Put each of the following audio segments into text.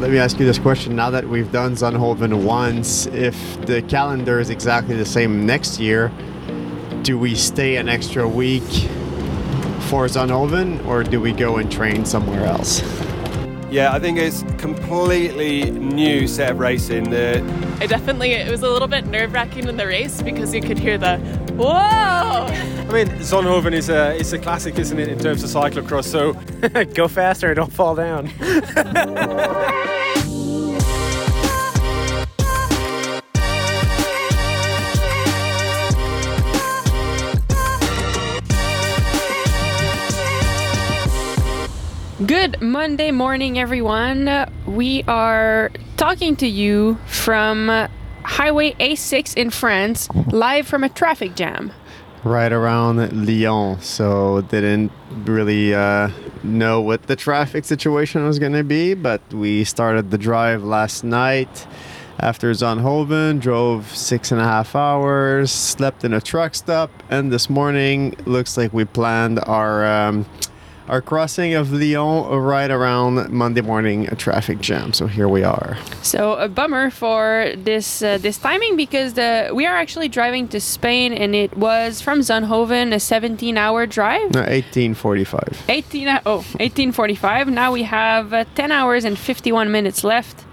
Let me ask you this question. Now that we've done Zonhoven once, if the calendar is exactly the same next year, do we stay an extra week for Zonhoven or do we go and train somewhere else? Yeah, I think it's completely new set of racing. The I definitely it was a little bit nerve wracking in the race because you could hear the whoa. I mean, Zonhoven is a is a classic, isn't it, in terms of cyclocross? So Go faster and don't fall down. Good Monday morning, everyone. We are talking to you from Highway A6 in France, live from a traffic jam. Right around Lyon, so didn't really uh, know what the traffic situation was going to be, but we started the drive last night after Zonhoven, drove six and a half hours, slept in a truck stop, and this morning looks like we planned our um, our crossing of Lyon right around Monday morning a traffic jam. So here we are. So a bummer for this uh, this timing because the we are actually driving to Spain and it was from Zonhoven a 17 hour drive. No, 1845. 18 uh, oh 1845. Now we have uh, 10 hours and 51 minutes left.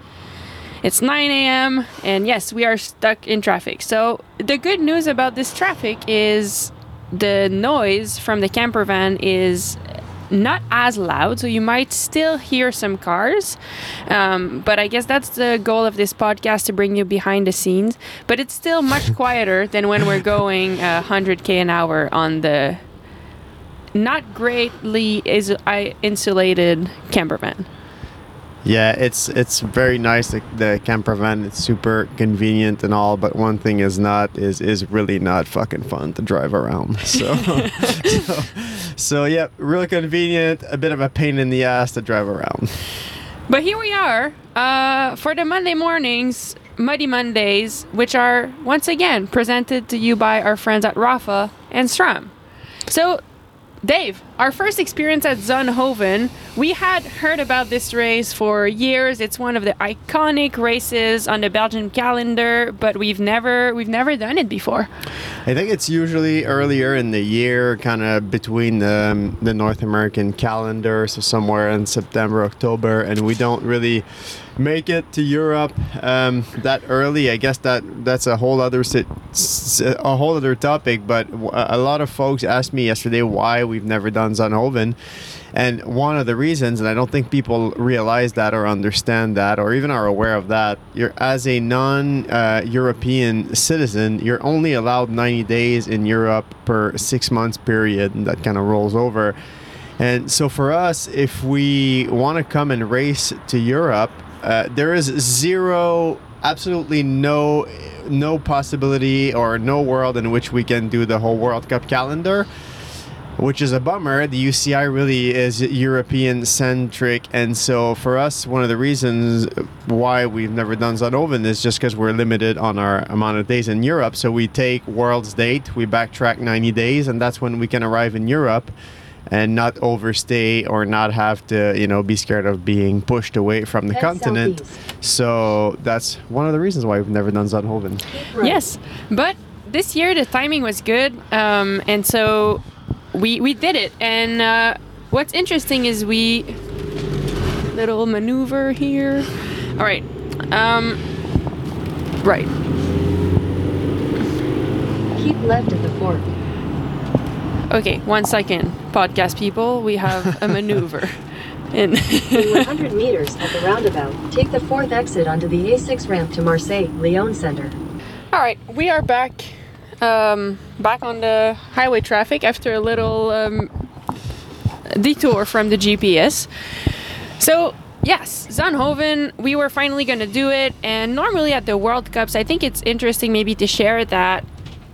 It's 9 a.m. and yes, we are stuck in traffic. So the good news about this traffic is the noise from the camper van is not as loud, so you might still hear some cars. Um, but I guess that's the goal of this podcast to bring you behind the scenes. But it's still much quieter than when we're going uh, 100k an hour on the not greatly is I insulated camper van. Yeah, it's it's very nice. The, the camper van, it's super convenient and all, but one thing is not is is really not fucking fun to drive around. So, so, so yeah, really convenient. A bit of a pain in the ass to drive around. But here we are uh, for the Monday mornings, Muddy Mondays, which are once again presented to you by our friends at Rapha and SRAM. So, Dave, our first experience at Zonhoven, we had heard about this race for years. It's one of the iconic races on the Belgian calendar, but we've never we've never done it before. I think it's usually earlier in the year, kind of between the, um, the North American calendar, so somewhere in September, October, and we don't really make it to Europe um, that early. I guess that that's a whole other a whole other topic. But a lot of folks asked me yesterday why we've never done Zonhoven. And one of the reasons, and I don't think people realize that or understand that or even are aware of that, you're as a non-European citizen, you're only allowed 90 days in Europe per six months period, and that kind of rolls over. And so for us, if we want to come and race to Europe, uh, there is zero, absolutely no, no possibility or no world in which we can do the whole World Cup calendar which is a bummer. The UCI really is European centric, and so for us, one of the reasons why we've never done Zonhoven is just because we're limited on our amount of days in Europe. So we take World's date, we backtrack 90 days, and that's when we can arrive in Europe and not overstay or not have to, you know, be scared of being pushed away from the Head continent. southeast. So that's one of the reasons why we've never done Zonhoven. Right. Yes, but this year the timing was good, um, and so we we did it. And uh, what's interesting is we little maneuver here. All right, um, right. Keep left at the fork. Okay, one second, podcast people. We have a maneuver. In In 100 meters at the roundabout, take the fourth exit onto the A6 ramp to Marseille Lyon Center. All right, we are back, um, back on the highway traffic after a little um, detour from the GPS. So yes, Zonhoven, we were finally going to do it. And normally at the World Cups, I think it's interesting maybe to share that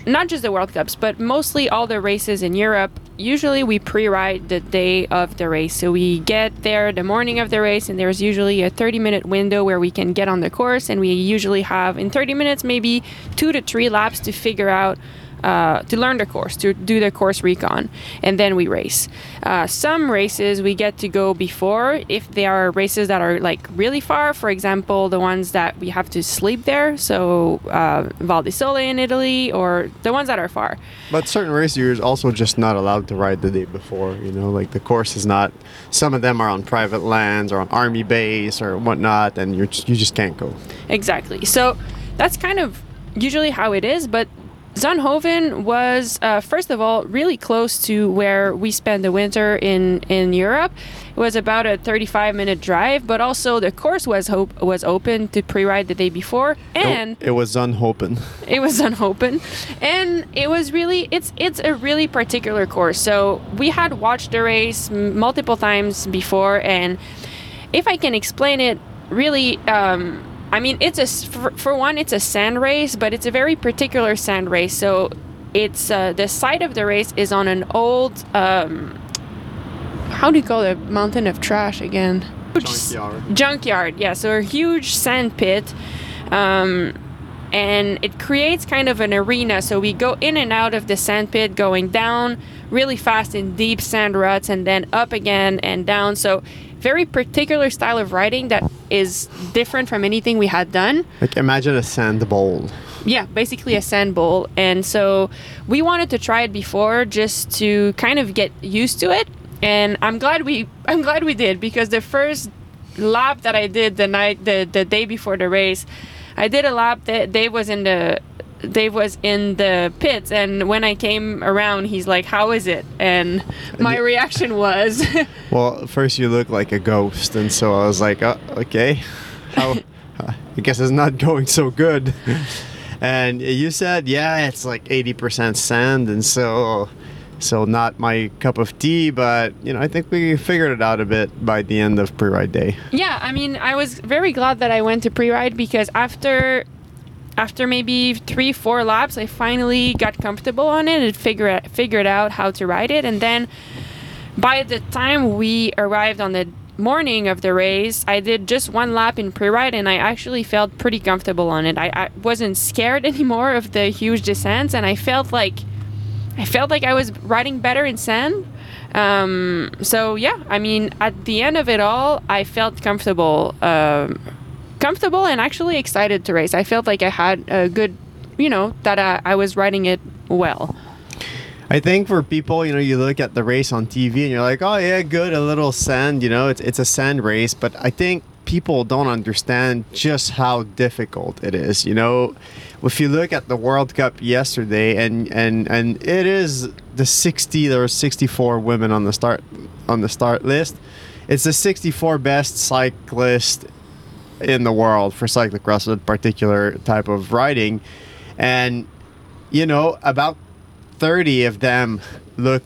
not just the World Cups, but mostly all the races in Europe. Usually we pre-ride the day of the race. So we get there the morning of the race and there's usually a 30 minute window where we can get on the course and we usually have in 30 minutes maybe 2 to 3 laps to figure out uh, to learn the course, to do the course recon, and then we race. Uh, some races we get to go before if they are races that are like really far. For example, the ones that we have to sleep there, so uh, Val di Sole in Italy, or the ones that are far. But certain races you're also just not allowed to ride the day before. You know, like the course is not. Some of them are on private lands or on army base or whatnot, and you you just can't go. Exactly. So that's kind of usually how it is, but Zonhoven was uh, first of all really close to where we spend the winter in in Europe. It was about a 35 minute drive, but also the course was hope was open to pre-ride the day before, and it was unhoping. it was unopened and it was really it's it's a really particular course so we had watched the race m- multiple times before and if i can explain it really um, i mean it's a for, for one it's a sand race but it's a very particular sand race. So it's uh, the site of the race is on an old um, how do you call it? Mountain of trash again. Junkyard. junkyard yeah. So a huge sand pit um, and it creates kind of an arena. So we go in and out of the sand pit going down really fast in deep sand ruts and then up again and down. So very particular style of riding that is different from anything we had done Like imagine a sand bowl. yeah, basically a sand bowl. And so we wanted to try it before just to kind of get used to it. And I'm glad we I'm glad we did because the first lap that I did the night the, the day before the race, I did a lap that Dave was in the Dave was in the pits and when I came around he's like, How is it? And my reaction was Well, first you look like a ghost, and so I was like, oh, okay, how? I guess it's not going so good. And you said, yeah, it's like 80% sand, and so, so not my cup of tea. But you know, I think we figured it out a bit by the end of pre-ride day. Yeah, I mean, I was very glad that I went to pre-ride because after after maybe three, four laps, I finally got comfortable on it and figured figured out how to ride it. And then by the time we arrived on the morning of the race, I did just one lap in pre-ride, and I actually felt pretty comfortable on it. I, I wasn't scared anymore of the huge descents, and I felt like I felt like I was riding better in sand. Um, so yeah, I mean, at the end of it all, I felt comfortable, um, comfortable, and actually excited to race. I felt like I had a good, you know, that I, I was riding it well. I think for people, you know, you look at the race on TV and you're like, oh yeah, good, a little sand, you know, it's it's a sand race. But I think people don't understand just how difficult it is. You know, if you look at the World Cup yesterday, and and and it is the 60 there were 64 women on the start on the start list. It's the 64 best cyclist in the world for cyclocross, a particular type of riding, and you know about 30 of them look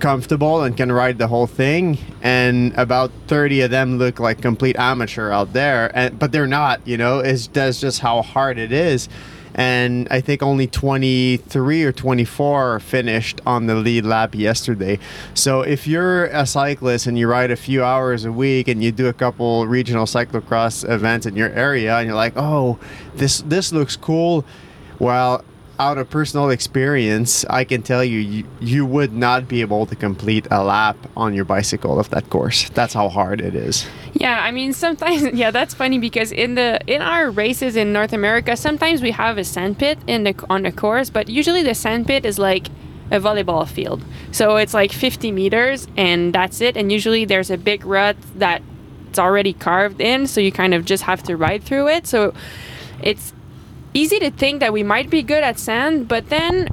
comfortable and can ride the whole thing and about 30 of them look like complete amateur out there and but they're not you know? It's that's just how hard it is and I think only 23 or 24 finished on the lead lap yesterday. So if you're a cyclist and you ride a few hours a week and you do a couple regional cyclocross events in your area and you're like, "Oh, this this looks cool." Well, out of personal experience, I can tell you, you, you would not be able to complete a lap on your bicycle of that course. That's how hard it is. Yeah, I mean sometimes yeah, that's funny because in the in our races in North America, sometimes we have a sand pit in the on the course, but usually the sand pit is like a volleyball field. So it's like 50 meters and that's it. And usually there's a big rut that it's already carved in, so you kind of just have to ride through it. So it's easy to think that we might be good at sand, but then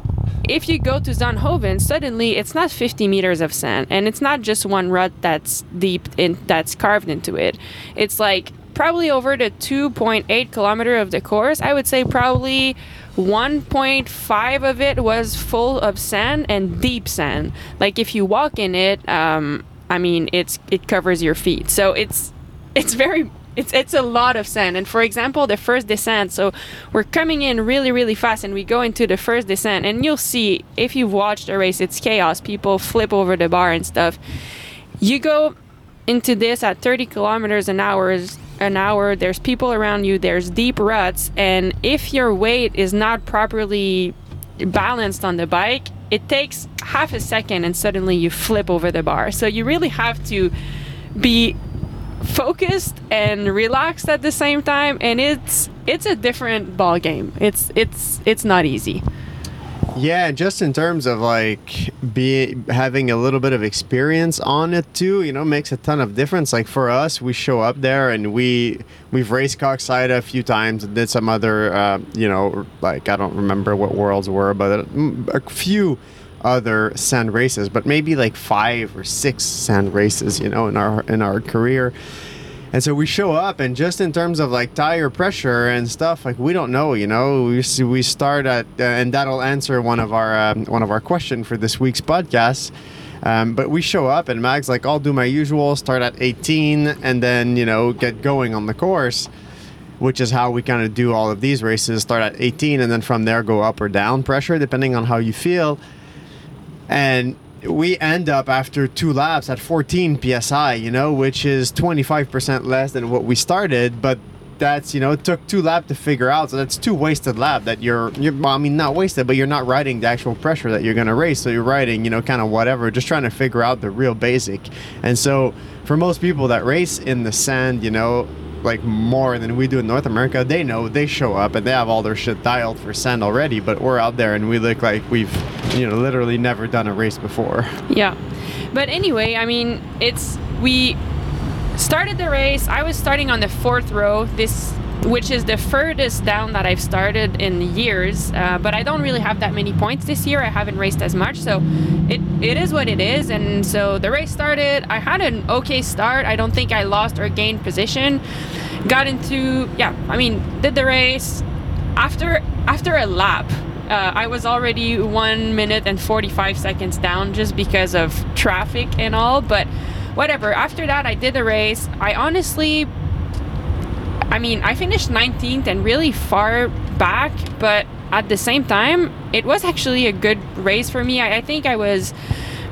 if you go to Zonhoven, suddenly it's not 50 meters of sand, and it's not just one rut that's deep in that's carved into it. It's like probably over the 2.8 kilometer of the course. I would say probably 1.5 of it was full of sand and deep sand. Like if you walk in it, um, I mean, it's it covers your feet. So it's it's very it's it's a lot of sand. And for example, the first descent, so we're coming in really really fast, and we go into the first descent, and you'll see if you've watched a race, it's chaos. People flip over the bar and stuff. You go into this at 30 kilometers an hour an hour there's people around you there's deep ruts and if your weight is not properly balanced on the bike, it takes half a second and suddenly you flip over the bar. So you really have to be focused and relaxed at the same time and it's it's a different ball game. It's it's it's not easy. Yeah, just in terms of like be having a little bit of experience on it too, you know, makes a ton of difference. Like for us, we show up there and we we've raced Koksijde a few times and did some other, uh, you know, like I don't remember what worlds were, but a, a few other sand races, but maybe like five or six sand races, you know, in our in our career. And so we show up, and just in terms of like tire pressure and stuff, like we don't know, you know. We we start at, uh, and that'll answer one of our um, one of our question for this week's podcast. Um, but we show up, and Mag's like, "I'll do my usual, start at 18, and then you know get going on the course." Which is how we kind of do all of these races. Start at 18, and then from there go up or down pressure depending on how you feel and we end up after two laps at 14 psi you know which is 25% less than what we started. But that's you know it took two laps to figure out. So that's two wasted lap that you're, you're well, i mean not wasted but you're not riding the actual pressure that you're going to race so you're riding you know kind of whatever just trying to figure out the real basic. And so for most people that race in the sand you know like more than we do in North America. They know they show up and they have all their shit dialed for send already, but we're out there and we look like we've, you know, literally never done a race before. Yeah. But anyway, I mean, it's we started the race. I was starting on the fourth row. This which is the furthest down that I've started in years. Uh, but I don't really have that many points this year. I haven't raced as much, so it, it is what it is. And so the race started. I had an okay start. I don't think I lost or gained position. Got into yeah. I mean, did the race after after a lap. Uh, I was already one minute and 45 seconds down just because of traffic and all, but whatever. After that, I did the race. I honestly I mean, I finished 19th and really far back, but at the same time, it was actually a good race for me. I, I think I was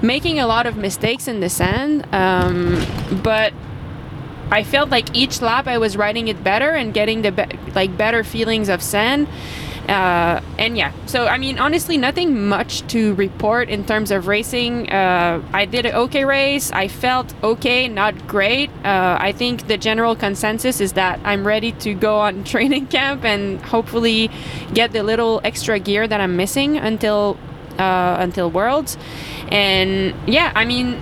making a lot of mistakes in the sand, um, but I felt like each lap I was riding it better and getting the be- like better feelings of sand. Uh, and yeah, so I mean, honestly, nothing much to report in terms of racing. Uh, I did an okay race. I felt okay, not great. Uh, I think the general consensus is that I'm ready to go on training camp and hopefully get the little extra gear that I'm missing until uh, until Worlds. And yeah, I mean,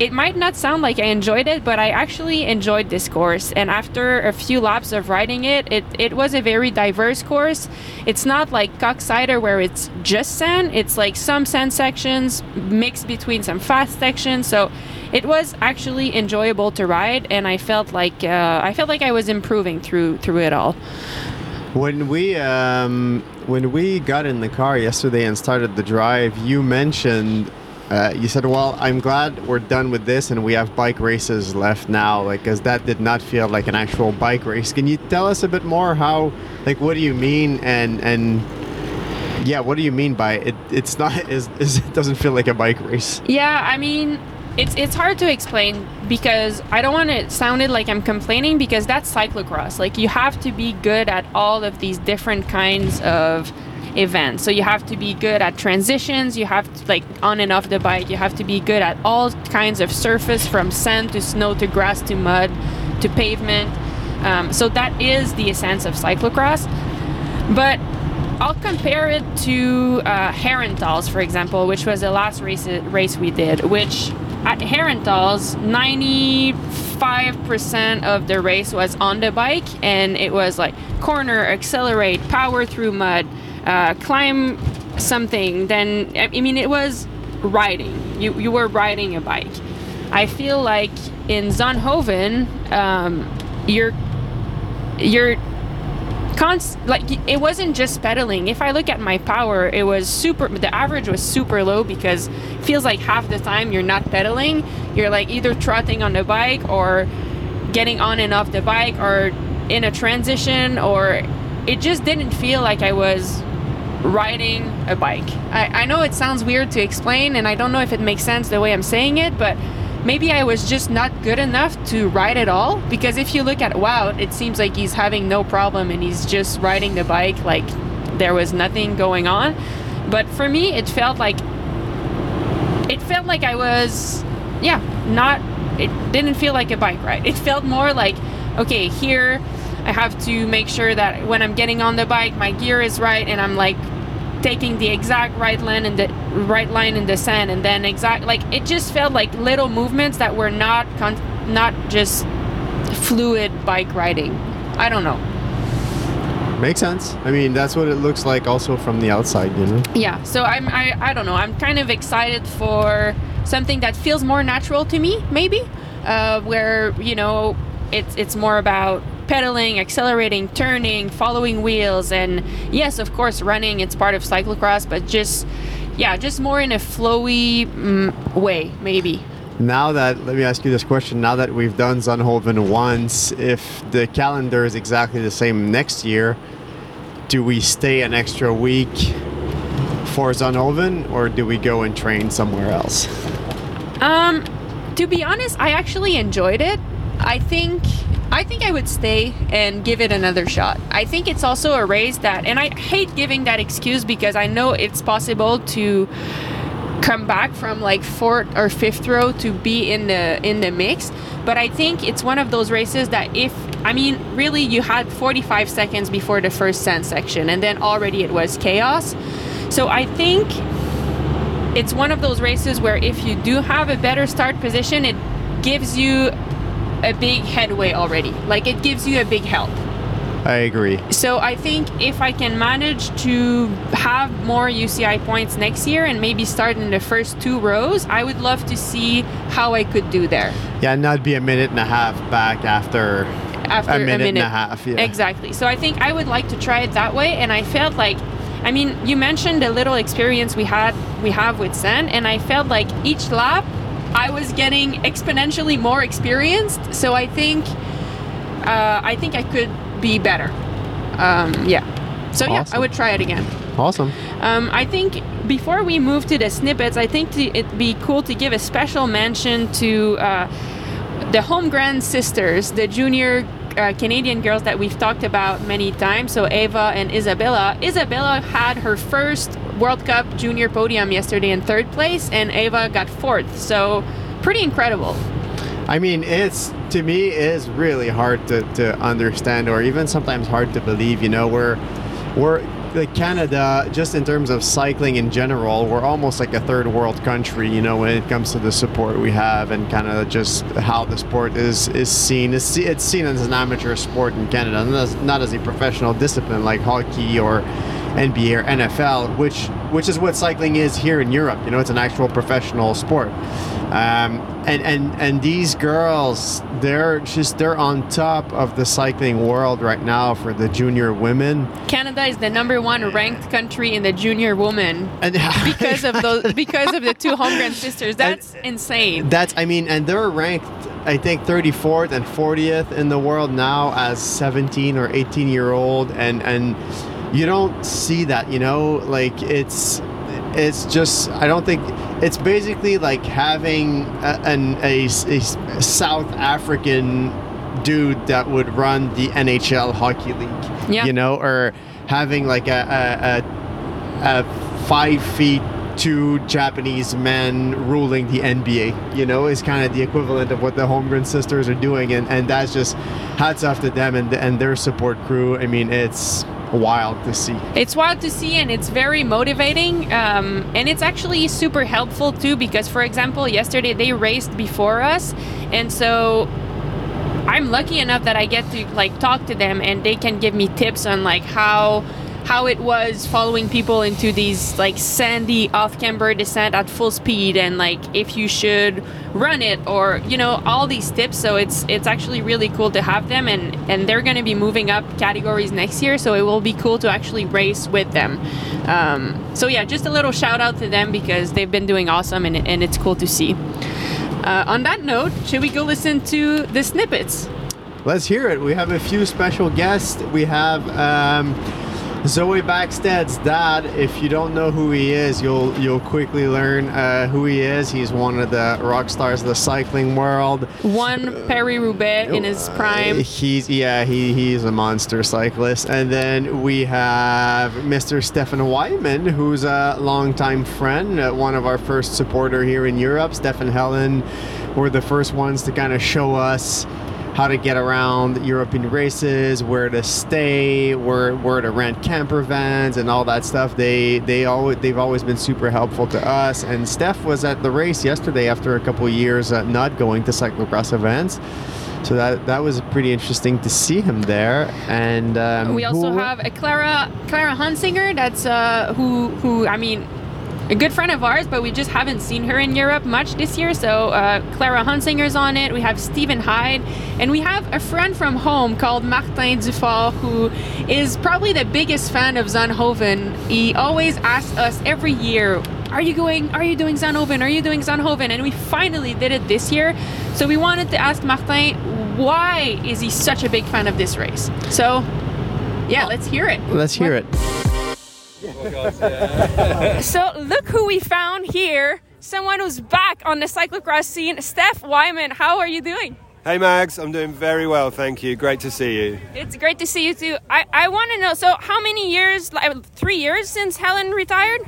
it might not sound like I enjoyed it, but I actually enjoyed this course. And after a few laps of riding it, it, it was a very diverse course. It's not like Koksijde where it's just sand. It's like some sand sections mixed between some fast sections. So it was actually enjoyable to ride, and I felt like uh, I felt like I was improving through through it all. When we um, when we got in the car yesterday and started the drive, you mentioned uh, you said, "Well, I'm glad we're done with this and we have bike races left now." Like, because that did not feel like an actual bike race. Can you tell us a bit more how, like, what do you mean and and yeah, what do you mean by it? It's not is, it doesn't feel like a bike race. Yeah, I mean, it's it's hard to explain because I don't want it sounded like I'm complaining because that's cyclocross. Like you have to be good at all of these different kinds of events. So you have to be good at transitions, you have to like on and off the bike, you have to be good at all kinds of surface from sand to snow to grass to mud to pavement. Um, so that is the essence of cyclocross. But I'll compare it to uh, Herentals, for example, which was the last race race we did. Which at Herentals, 95% of the race was on the bike, and it was like corner, accelerate, power through mud, uh, climb something. Then I mean, it was riding. You you were riding a bike. I feel like in Zonhoven, um, you're you're const like it wasn't just pedaling if i look at my power it was super the average was super low because it feels like half the time you're not pedaling you're like either trotting on the bike or getting on and off the bike or in a transition or it just didn't feel like i was riding a bike I, I know it sounds weird to explain and i don't know if it makes sense the way i'm saying it but maybe I was just not good enough to ride at all. Because if you look at Wout, it seems like he's having no problem and he's just riding the bike like there was nothing going on. But for me, it felt like it felt like I was, yeah, not. It didn't feel like a bike ride. It felt more like, okay, here I have to make sure that when I'm getting on the bike, my gear is right, and I'm like taking the exact right line in the right line in the sand, and then exact like it just felt like little movements that were not con- not just fluid bike riding. I don't know. Makes sense. I mean, that's what it looks like also from the outside, you know? Yeah, so I'm I, I don't know. I'm kind of excited for something that feels more natural to me, maybe, uh, where you know it's it's more about pedaling, accelerating, turning, following wheels, and yes, of course, running. It's part of cyclocross, but just yeah, just more in a flowy mm, way, maybe. Now that, let me ask you this question. Now that we've done Zonhoven once, if the calendar is exactly the same next year, do we stay an extra week for Zonhoven or do we go and train somewhere else? Um, to be honest, I actually enjoyed it. I think I think I would stay and give it another shot. I think it's also a race that, and I hate giving that excuse because I know it's possible to come back from like fourth or fifth row to be in the in the mix but i think it's one of those races that if i mean really you had 45 seconds before the first sand section and then already it was chaos so i think it's one of those races where if you do have a better start position it gives you a big headway already like it gives you a big help I agree. so I think if I can manage to have more UCI points next year and maybe start in the first two rows, I would love to see how I could do there Yeah, not be a minute and a half back after after a minute, and a half. Yeah. Exactly. So I think I would like to try it that way and I felt like I mean, you mentioned the little experience we had we have with Sen and I felt like each lap I was getting exponentially more experienced. So I think uh, I think I could be better. Um, yeah. So yeah, I would try it again. Awesome. Um, I think before we move to the snippets, I think to, it'd be cool to give a special mention to uh, the Holmgren sisters, the junior uh, Canadian girls that we've talked about many times. So Ava and Isabella. Isabella had her first World Cup junior podium yesterday in third place, and Ava got fourth. So pretty incredible. I mean, it's to me is really hard to, to understand, or even sometimes hard to believe. You know, we're we're like Canada, just in terms of cycling in general, we're almost like a third world country. You know, when it comes to the support we have and kind of just how the sport is is seen. It's, it's seen as an amateur sport in Canada, not as, not as a professional discipline like hockey or NBA or NFL, which which is what cycling is here in Europe. You know, it's an actual professional sport. Um, and, and and these girls, they're just they're on top of the cycling world right now for the junior women. Canada is the number one ranked country in the junior women And because of those because of the two Holmgren sisters. That's insane. That's I mean, and they're ranked I think 34th and 40th in the world now as 17 or 18 year old, and and you don't see that. You know, like it's it's just I don't think it's basically like having a, an a, a South African dude that would run the NHL hockey league. Yeah. You know, or having like a, a, a, a five feet two Japanese men ruling the NBA. You know, is kind of the equivalent of what the Holmgren sisters are doing, and, and that's just hats off to them and and their support crew. I mean, it's wild to see. It's wild to see and it's very motivating. Um, and it's actually super helpful too because, for example, yesterday they raced before us. And so I'm lucky enough that I get to like talk to them and they can give me tips on like how how it was following people into these like sandy off camber descent at full speed and like if you should run it or you know all these tips. So it's it's actually really cool to have them and and they're going to be moving up categories next year. So it will be cool to actually race with them. Um, so yeah just a little shout out to them because they've been doing awesome and, and it's cool to see. Uh, on that note should we go listen to the snippets? Let's hear it. We have a few special guests. We have um, Zoe Backstedt's dad. If you don't know who he is, you'll you'll quickly learn uh, who he is. He's one of the rock stars of the cycling world. Won Paris Roubaix in his prime. He's yeah, he he's a monster cyclist. And then we have Mr. Stefan Wyman, who's a longtime friend, uh, one of our first supporter here in Europe. Stefan Helen were the first ones to kind of show us how to get around European races, where to stay, where where to rent camper vans, and all that stuff. They they always they've always been super helpful to us. And Steph was at the race yesterday after a couple of years uh, not going to cyclocross events. So that that was pretty interesting to see him there. And um, We also who- have a Clara Clara Honsinger. That's uh, who who I mean, a good friend of ours, but we just haven't seen her in Europe much this year. So uh, Clara Honsinger's on it. We have Stephen Hyde, and we have a friend from home called Martin Dufort, who is probably the biggest fan of Zonhoven. He always asks us every year. Are you going? Are you doing Zonhoven? Are you doing Zonhoven? And we finally did it this year. So we wanted to ask Martin, why is he such a big fan of this race? So yeah, let's hear it. Let's hear it. So look who we found here. Someone who's back on the cyclocross scene. Steph Wyman, how are you doing? Hey Mags, I'm doing very well, thank you. Great to see you. It's great to see you too. I, I want to know, so how many years, like three years since Helen retired?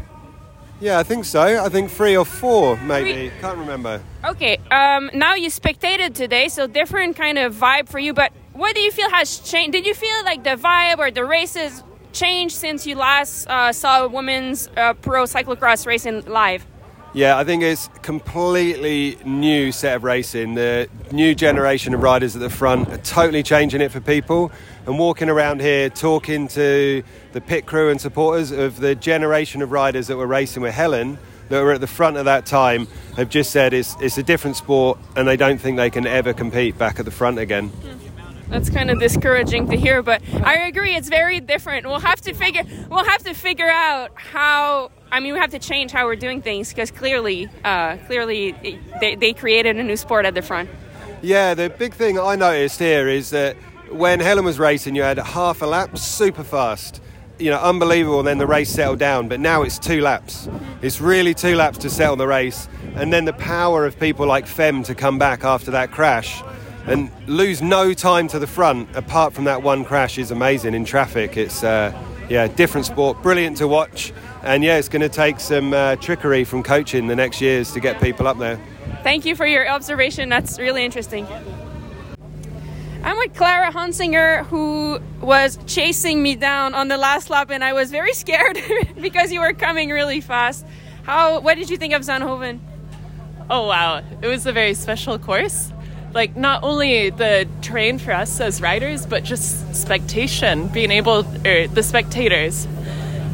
Yeah, I think so. I think three or four, maybe. Three- Can't remember. Okay, um, now you spectated today, so different kind of vibe for you, but what do you feel has changed? Did you feel like the vibe or the races changed since you last uh, saw a women's uh, pro cyclocross racing live? Yeah, I think it's completely new set of racing. The new generation of riders at the front are totally changing it for people. And walking around here, talking to the pit crew and supporters of the generation of riders that were racing with Helen, that were at the front at that time, have just said it's, it's a different sport and they don't think they can ever compete back at the front again. That's kind of discouraging to hear, but I agree it's very different. We'll have to figure we'll have to figure out how I mean we have to change how we're doing things because clearly uh, clearly they, they created a new sport at the front. Yeah, the big thing I noticed here is that when Helen was racing, you had half a lap super fast. You know, unbelievable. And then the race settled down, but now it's two laps. It's really two laps to settle the race, and then the power of people like Fem to come back after that crash and lose no time to the front apart from that one crash is amazing in traffic. It's uh, yeah, different sport, brilliant to watch, and yeah, it's going to take some uh, trickery from coaching the next years to get people up there. Thank you for your observation. That's really interesting. I'm with Clara Honsinger, who was chasing me down on the last lap, and I was very scared because you were coming really fast. How? What did you think of Zonhoven? Oh wow, it was a very special course. Like not only the terrain for us as riders, but just spectation, being able, or the spectators,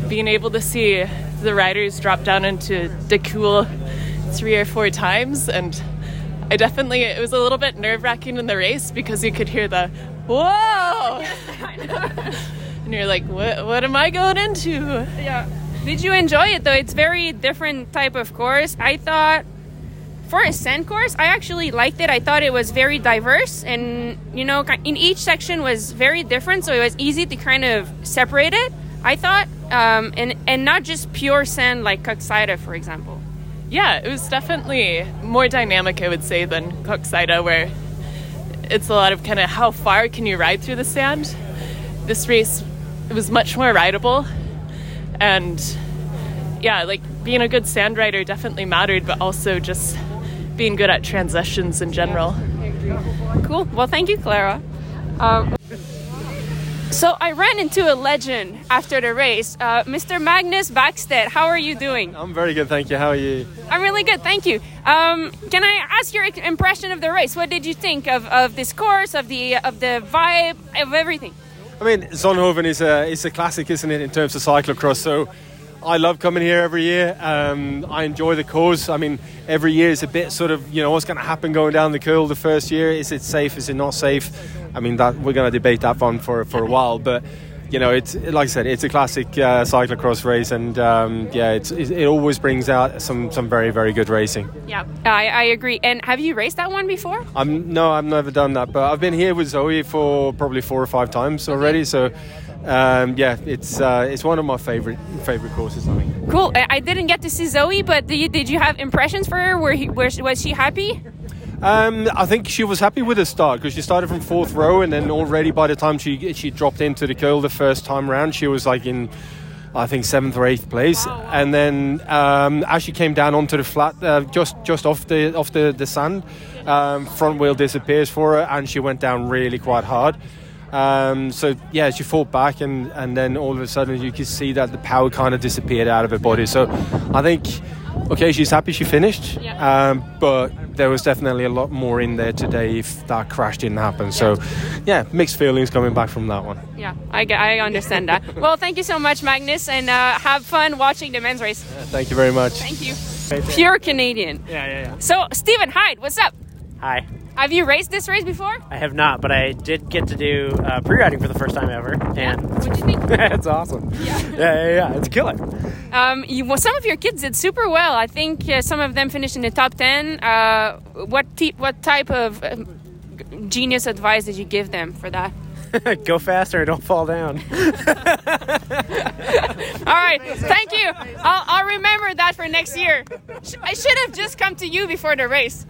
being able to see the riders drop down into the cool three or four times, and I definitely it was a little bit nerve wracking in the race because you could hear the whoa, and you're like, what? What am I going into? Yeah. Did you enjoy it though? It's very different type of course. I thought for a sand course, I actually liked it. I thought it was very diverse, and you know, in each section was very different, so it was easy to kind of separate it. I thought, um, and and not just pure sand like Koksijde, for example. Yeah, it was definitely more dynamic, I would say, than Koksijde, where it's a lot of kind of how far can you ride through the sand. This race, it was much more rideable, and yeah, like being a good sand rider definitely mattered, but also just being good at transitions in general. Cool. Well, thank you, Clara. Um, so I ran into a legend after the race, uh, Mr. Magnus Backstedt. How are you doing? I'm very good, thank you. How are you? I'm really good, thank you. Um, can I ask your impression of the race? What did you think of, of this course, of the of the vibe, of everything? I mean, Zonhoven is a is a classic, isn't it, in terms of cyclocross? So I love coming here every year. Um, I enjoy the course. I mean, every year is a bit sort of you know what's going to happen going down the curl the first year. Is it safe? Is it not safe? I mean, that we're going to debate that one for for a while, but. You know, it's like I said, it's a classic uh, cyclocross race, and um, yeah, it's, it, it always brings out some, some very very good racing. Yeah, I, I agree. And have you raced that one before? I'm no, I've never done that, but I've been here with Zoe for probably four or five times already. So um, yeah, it's uh, it's one of my favorite favorite courses. I think. Cool. I, didn't get to see Zoe, but did you, did you have impressions for her? Were he, were, was she happy? Um, I think she was happy with the start because she started from fourth row, and then already by the time she she dropped into the curl the first time round, she was like in. I think seventh or eighth place, and then um, as she came down onto the flat, uh, just just off the off the the sand, um, front wheel disappears for her, and she went down really quite hard. Um, so yeah, she fought back, and, and then all of a sudden you could see that the power kind of disappeared out of her body. So I think, okay, she's happy she finished, um, but there was definitely a lot more in there today if that crash didn't happen. So yeah, mixed feelings coming back from that one. Yeah, I, get- I understand that. well, thank you so much, Magnus, and uh, have fun watching the men's race. Thank you very much. Thank you. Pure Canadian. Yeah, yeah, yeah. So, Stephen Hyde, what's up? Hi. Have you raced this race before? I have not, but I did get to do uh, pre-riding for the first time ever, and What'd you think? it's awesome. Yeah. yeah, yeah, yeah. It's killer. Um, you, well, some of your kids did super well. I think uh, some of them finished in the top ten. Uh, what te- what type of um, genius advice did you give them for that? Go faster and don't fall down. All right, thank you. I'll, I'll remember that for next year. I should have just come to you before the race.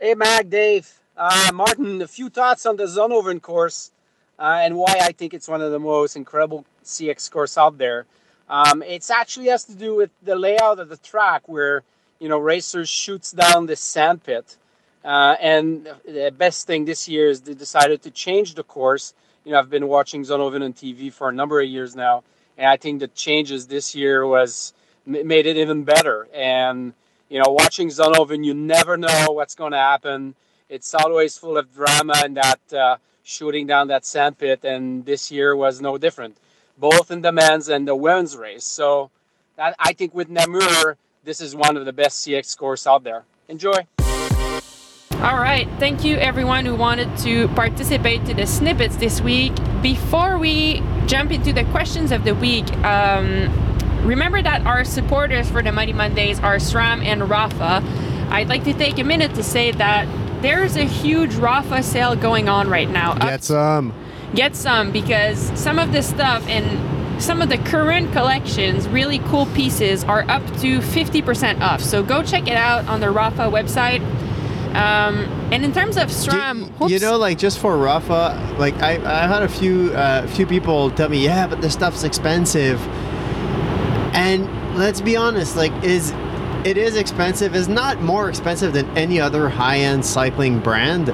Hey, Mag, Dave. Uh, Martin, a few thoughts on the Zonhoven course uh, and why I think it's one of the most incredible CX course out there. Um, it's actually has to do with the layout of the track where, you know, racers shoots down this sand pit. Uh, and the best thing this year is they decided to change the course. You know, I've been watching Zonhoven on TV for a number of years now, and I think the changes this year was made it even better. And you know, watching Zonhoven, you never know what's going to happen. It's always full of drama and that uh, shooting down that sand pit, and this year was no different, both in the men's and the women's race. So, that, I think with Namur, this is one of the best CX course out there. Enjoy. All right, thank you everyone who wanted to participate to the snippets this week. Before we jump into the questions of the week, um, remember that our supporters for the Mighty Mondays are SRAM and Rapha. I'd like to take a minute to say that there's a huge Rapha sale going on right now. Get some. get some because some of this stuff and some of the current collections, really cool pieces, are up to 50% off. So go check it out on the Rapha website. Um, and in terms of SRAM, You whoops. know, like just for Rapha, like I, I had a few uh, few people tell me, yeah, but the stuff's expensive. And let's be honest, like is it is expensive. It's not more expensive than any other high-end cycling brand,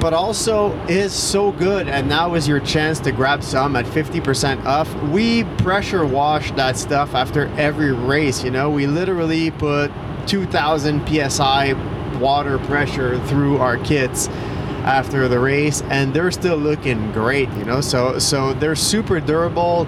but also is so good. And now is your chance to grab some at 50% off. We pressure wash that stuff after every race. You know, we literally put 2,000 psi water pressure through our kits after the race and they're still looking great you know so so they're super durable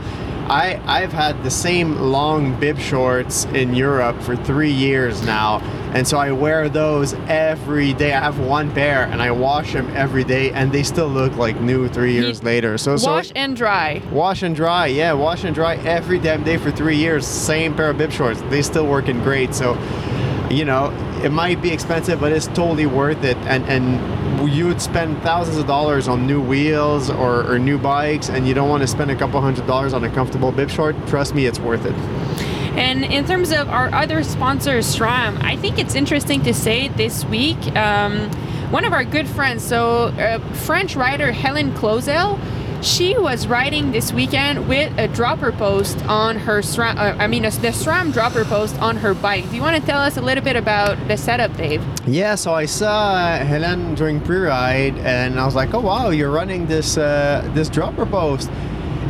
i i've had the same long bib shorts in europe for three years now and so i wear those every day i have one pair and i wash them every day and they still look like new three years later so so wash and dry. Wash and dry, yeah, wash and dry every damn day for three years. Same pair of bib shorts. They still working great. So, you know, it might be expensive, but it's totally worth it. And and you would spend thousands of dollars on new wheels or, or new bikes, and you don't want to spend a couple hundred dollars on a comfortable bib short. Trust me, it's worth it. And in terms of our other sponsors, SRAM, I think it's interesting to say this week, um, one of our good friends, so uh, French writer Helen Clauzel, she was riding this weekend with a dropper post on her SRAM, uh, I mean, a, the SRAM dropper post on her bike. Do you want to tell us a little bit about the setup, Dave? Yeah, so I saw Helen during pre-ride, and I was like, "Oh wow, you're running this uh, this dropper post."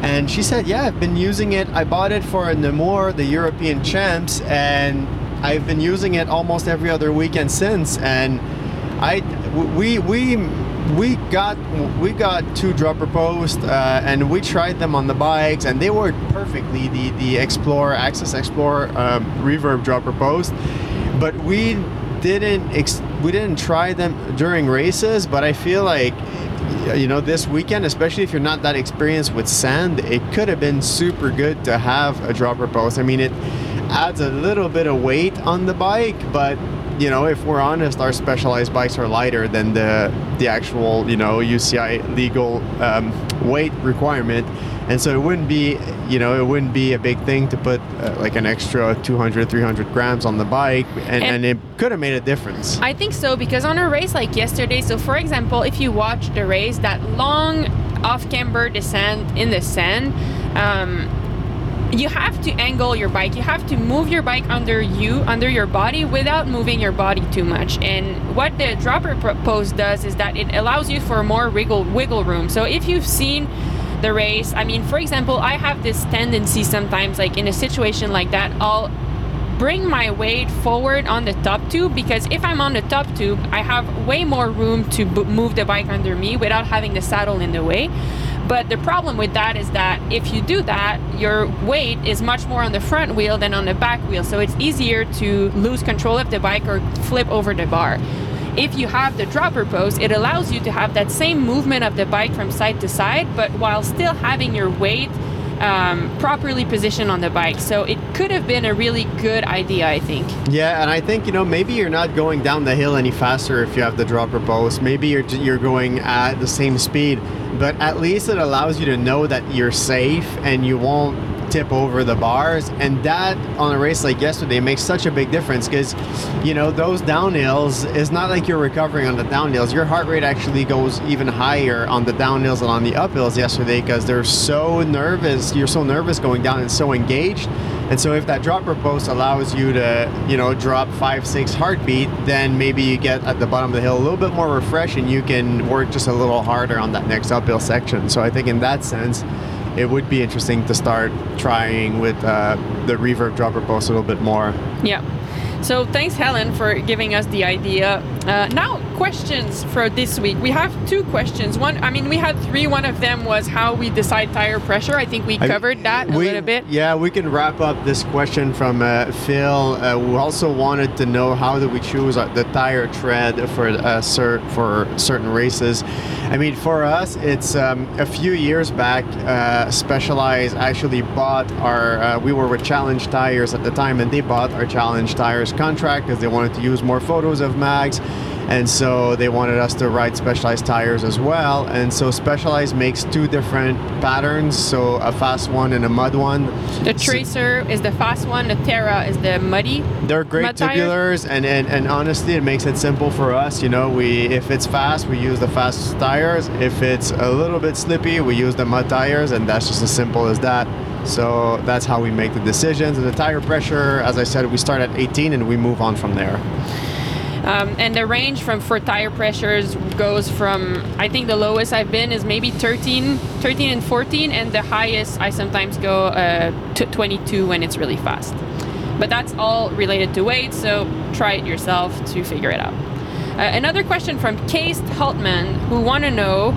And she said, "Yeah, I've been using it. I bought it for Namur, the European champs, and I've been using it almost every other weekend since." And I, we, we, we got we got two dropper posts, uh, and we tried them on the bikes, and they worked perfectly. The the Explorer, AXS XPLR um, reverb dropper post, but we didn't ex- we didn't try them during races. But I feel like you know this weekend especially if you're not that experienced with sand it could have been super good to have a dropper post i mean it adds a little bit of weight on the bike but you know, if we're honest, our specialized bikes are lighter than the the actual, you know, UCI legal um, weight requirement, and so it wouldn't be, you know, it wouldn't be a big thing to put uh, like an extra 200, 300 grams on the bike, and, And- and it could have made a difference. I think so because on a race like yesterday, so for example, if you watch the race, that long off camber descent in the sand, um, you have to angle your bike. You have to move your bike under you, under your body, without moving your body too much. And what the dropper post does is that it allows you for more wiggle wiggle room. So if you've seen the race, I mean, for example, I have this tendency sometimes, like in a situation like that, I'll bring my weight forward on the top tube because if I'm on the top tube, I have way more room to move the bike under me without having the saddle in the way. But the problem with that is that if you do that, your weight is much more on the front wheel than on the back wheel. So it's easier to lose control of the bike or flip over the bar. If you have the dropper post, it allows you to have that same movement of the bike from side to side, but while still having your weight um, properly positioned on the bike. So it could have been a really good idea, I think. Yeah, and I think you know maybe you're not going down the hill any faster if you have the dropper post. Maybe you're you're going at the same speed, but at least it allows you to know that you're safe and you won't tip over the bars. And that on a race like yesterday makes such a big difference because you know those downhills is not like you're recovering on the downhills. Your heart rate actually goes even higher on the downhills and on the uphills yesterday because they're so nervous. You're so nervous going down and so engaged. And so if that dropper post allows you to, you know, drop five, six heartbeat, then maybe you get at the bottom of the hill a little bit more refreshed and you can work just a little harder on that next uphill section. So I think in that sense, it would be interesting to start trying with uh, the reverb dropper post a little bit more. Yeah. So thanks, Helen, for giving us the idea. Uh, now, questions for this week. We have two questions. One, I mean, we had three. One of them was how we decide tire pressure. I think we I- covered that a we- little bit. Yeah, we can wrap up this question from uh, Phil. Uh, we also wanted to know how do we choose uh, the tire tread for uh, cer- for certain races. I mean, for us, it's um, a few years back. Uh, Specialized actually bought our. Uh, we were with Challenge Tires at the time, and they bought our Challenge Tires contract because they wanted to use more photos of mags. And so they wanted us to ride Specialized tires as well. And so Specialized makes two different patterns, so a fast one and a mud one. The So- Tracer is the fast one. The Terra is the muddy. they're great Mud tubulars, and, and and honestly, it makes it simple for us. You know, we if it's fast, we use the fast tires. If it's a little bit slippy, we use the mud tires, and that's just as simple as that. So that's how we make the decisions. And the tire pressure, as I said, we start at 18 and we move on from there. Um, and the range from for tire pressures goes from I think the lowest I've been is maybe 13, 13 and 14, and the highest I sometimes go uh, to 22 when it's really fast. But that's all related to weight, so try it yourself to figure it out. Uh, another question from Case Haltman, who want to know.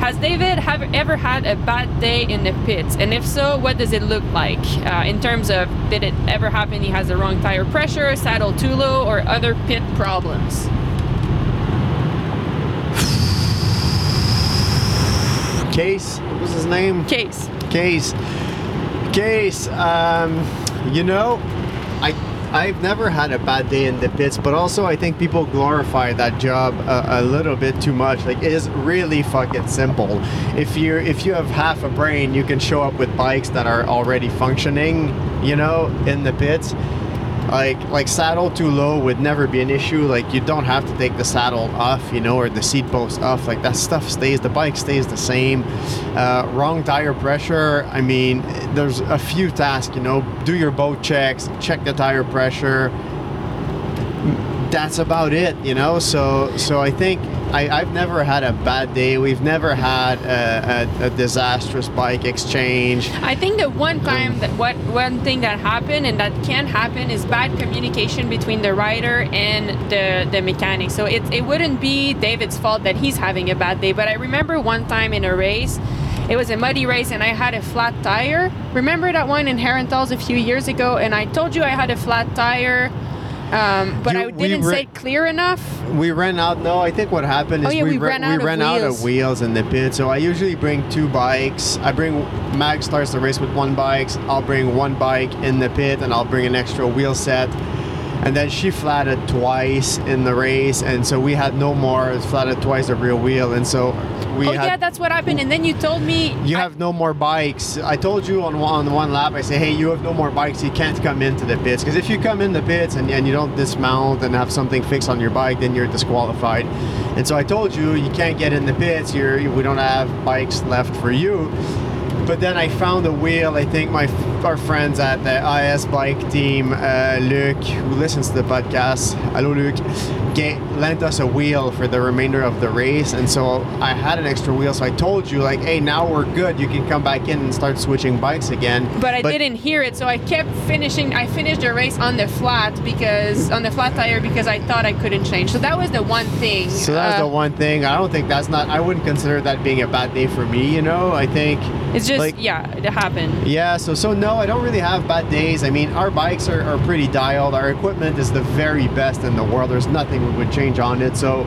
Has David have ever had a bad day in the pits? And if so, what does it look like uh, in terms of did it ever happen he has the wrong tire pressure, saddle too low, or other pit problems? Case, what was his name? Case. Case. Case, um, you know, I've never had a bad day in the pits, but also I think people glorify that job a, a little bit too much. Like it is really fucking simple. If you if you have half a brain, you can show up with bikes that are already functioning, you know, in the pits. Like like saddle too low would never be an issue. Like you don't have to take the saddle off, you know, or the seat post off. Like that stuff stays. The bike stays the same. Uh, wrong tire pressure. I mean, there's a few tasks. You know, do your boat checks, check the tire pressure. That's about it. You know. So so I think I, I've never had a bad day. We've never had a, a, a disastrous bike exchange. I think the one time that what one thing that happened and that can happen is bad communication between the rider and the the mechanic. So it it wouldn't be David's fault that he's having a bad day. But I remember one time in a race. It was a muddy race and I had a flat tire. Remember that one in Herentals a few years ago? And I told you I had a flat tire, um, but You- I didn't say clear enough. We ran out. No, I think what happened is Oh, yeah, we re- ran out we of ran out wheels. of wheels in the pit. So I usually bring two bikes. I bring Mag starts the race with one bike. I'll bring one bike in the pit, and I'll bring an extra wheel set. and then she flatted twice in the race, and so we had no more. Flatted twice the rear wheel, and so we oh had. yeah, that's what happened. And then you told me you I- have no more bikes. I told you on one, on one lap. I say, hey, you have no more bikes. You can't come into the pits because if you come in the pits and, and you don't dismount and have something fixed on your bike, then you're disqualified. And so I told you you can't get in the pits. You're we don't have bikes left for you. But then I found a wheel. I think my our friends at the IS bike team, uh, Luc, who listens to the podcast, hello Luke, ga- lent us a wheel for the remainder of the race, and so I had an extra wheel. So I told you like, hey, now we're good. You can come back in and start switching bikes again. but I didn't hear it, so I kept finishing. I finished the race on the flat because on the flat tire because I thought I couldn't change. So that was the one thing. So that's Uh, the one thing. I don't think that's not. I wouldn't consider that being a bad day for me. You know, I think. It's just like- yeah, it happened. Yeah, so so no, I don't really have bad days. I mean, our bikes are, are pretty dialed. Our equipment is the very best in the world. There's nothing we would change on it. So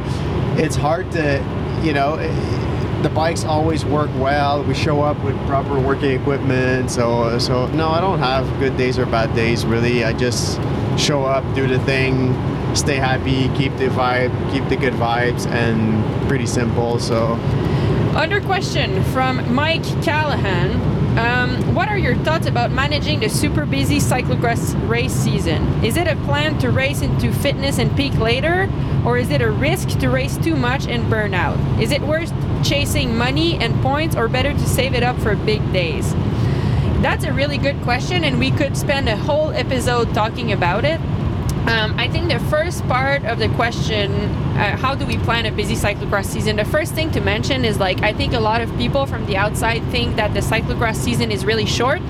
it's hard to, you know, eh, the bikes always work well. We show up with proper working equipment. So so no, I don't have good days or bad days really. I just show up, do the thing, stay happy, keep the vibe, keep the good vibes, and pretty simple. So Under question from Mike Callahan. Um, what are your thoughts about managing the super busy cyclocross race season? Is it a plan to race into fitness and peak later, or is it a risk to race too much and burn out? Is it worth chasing money and points, or better to save it up for big days? That's a really good question, and we could spend a whole episode talking about it. Um, I think the first part of the question, uh, how do we plan a busy cyclocross season? The first thing to mention is like, I think a lot of people from the outside think that the cyclocross season is really short,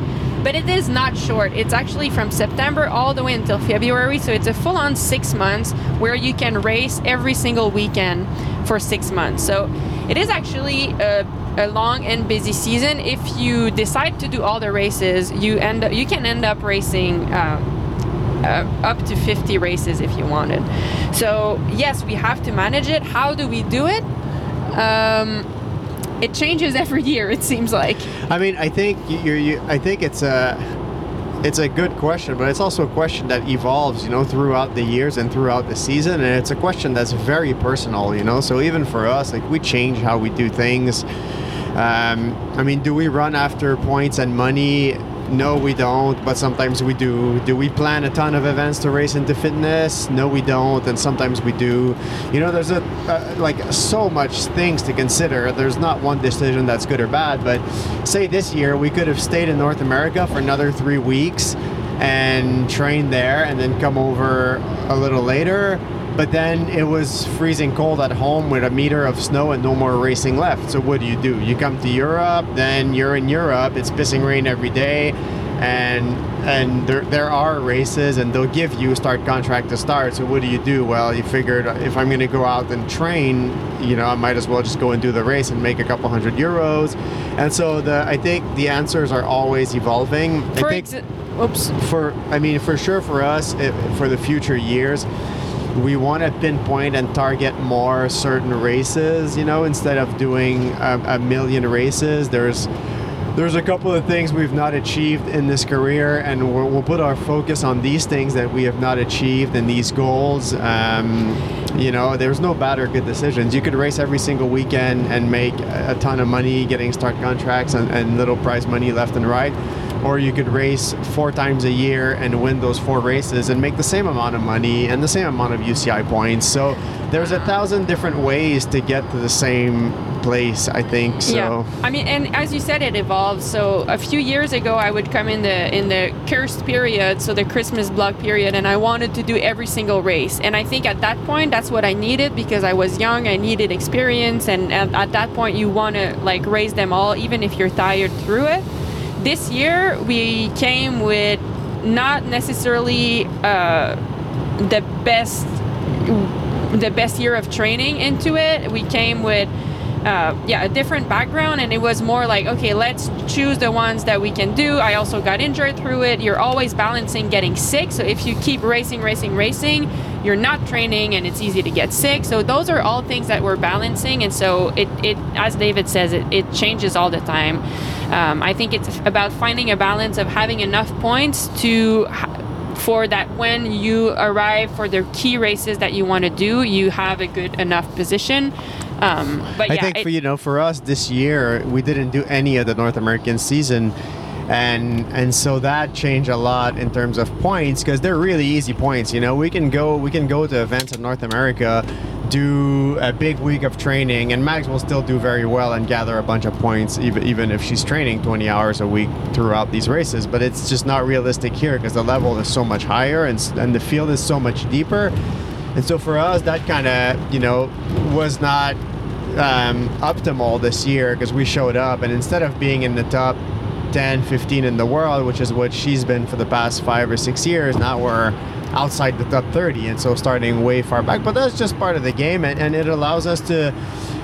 but it is not short. It's actually from September all the way until February, so it's a full on six months where you can race every single weekend for six months. So it is actually a, a long and busy season. If you decide to do all the races, you end up, you can end up racing. Um, uh, up to 50 races if you wanted. So yes, we have to manage it. How do we do it? Um, it changes every year. It seems like. I mean, I think you're. You, I think it's a. It's a good question, but it's also a question that evolves, you know, throughout the years and throughout the season, and it's a question that's very personal, you know. So even for us, like we change how we do things. Um, I mean, do we run after points and money? No, we don't, but sometimes we do. Do we plan a ton of events to race into fitness? No, we don't, and sometimes we do. You know, there's a like so much things to consider. There's not one decision that's good or bad, but say this year we could have stayed in North America for another three weeks and trained there, and then come over a little later. But then it was freezing cold at home with a meter of snow and no more racing left. So what do you do? You come to Europe, then you're in Europe. It's pissing rain every day, and and there, there are races, and they'll give you start contract to start. So what do you do? Well, you figured if I'm going to go out and train, you know, I might as well just go and do the race and make a couple hundred euros. And so the I think the answers are always evolving. I For think exa- oops. for I mean for sure for us it, for the future years we want to pinpoint and target more certain races you know instead of doing a, a million races. There's there's a couple of things we've not achieved in this career and we'll, we'll put our focus on these things that we have not achieved and these goals. Um, you know there's no bad or good decisions. You could race every single weekend and make a a ton of money getting start contracts and, and little prize money left and right or you could race four times a year and win those four races and make the same amount of money and the same amount of UCI points. So there's a thousand different ways to get to the same place, I think. So Yeah, I mean, and as you said, it evolves. So a few years ago, I would come in the in the Kerst period, so the Christmas block period, and I wanted to do every single race. And I think at that point, that's what I needed because I was young. I needed experience, and at, at that point, you want to like race them all, even if you're tired through it. This year, we came with not necessarily uh, the best the best year of training into it. We came with uh, yeah a different background, and it was more like okay, let's choose the ones that we can do. I also got injured through it. You're always balancing getting sick, so if you keep racing, racing, racing, you're not training, and it's easy to get sick. So those are all things that we're balancing, and so it, it as David says, it, it changes all the time. Um, I think it's about finding a balance of having enough points to for that when you arrive for the key races that you want to do, you have a good enough position. Um, but I yeah, think it- for you know for us this year we didn't do any of the North American season and and so that changed a lot in terms of points because they're really easy points you know we can go we can go to events in North America do a big week of training and Max will still do very well and gather a bunch of points even even if she's training 20 hours a week throughout these races but it's just not realistic here because the level is so much higher and, and the field is so much deeper. And so for us, that kind of, you know, was not um, optimal this year because we showed up and instead of being in the top 10, 15 in the world, which is what she's been for the past five or six years, now we're outside the top 30 and so starting way far back. But that's just part of the game and, and it allows us to,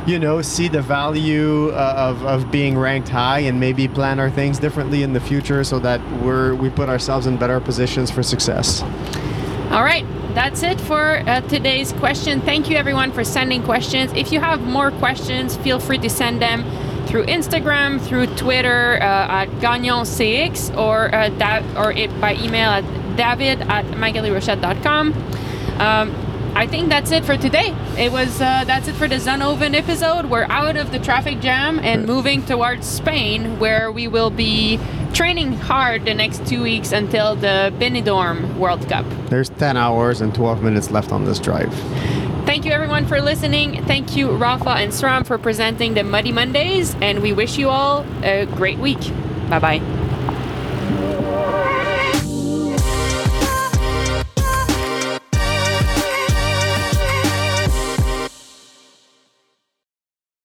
you know, see the value uh, of, of being ranked high and maybe plan our things differently in the future so that we're we put ourselves in better positions for success. All right, that's it for uh, today's question. Thank you everyone for sending questions. If you have more questions, feel free to send them through Instagram, through Twitter uh, at GagnonCX, or uh, that, or it by email at david at maghalierochette.com. Um, I think that's it for today. It was uh, that's it for the Zonhoven episode. We're out of the traffic jam and moving towards Spain, where we will be training hard the next two weeks until the Benidorm World Cup. There's 10 hours and 12 minutes left on this drive. Thank you everyone for listening. Thank you Rapha and SRAM for presenting the Muddy Mondays, and we wish you all a great week. Bye bye.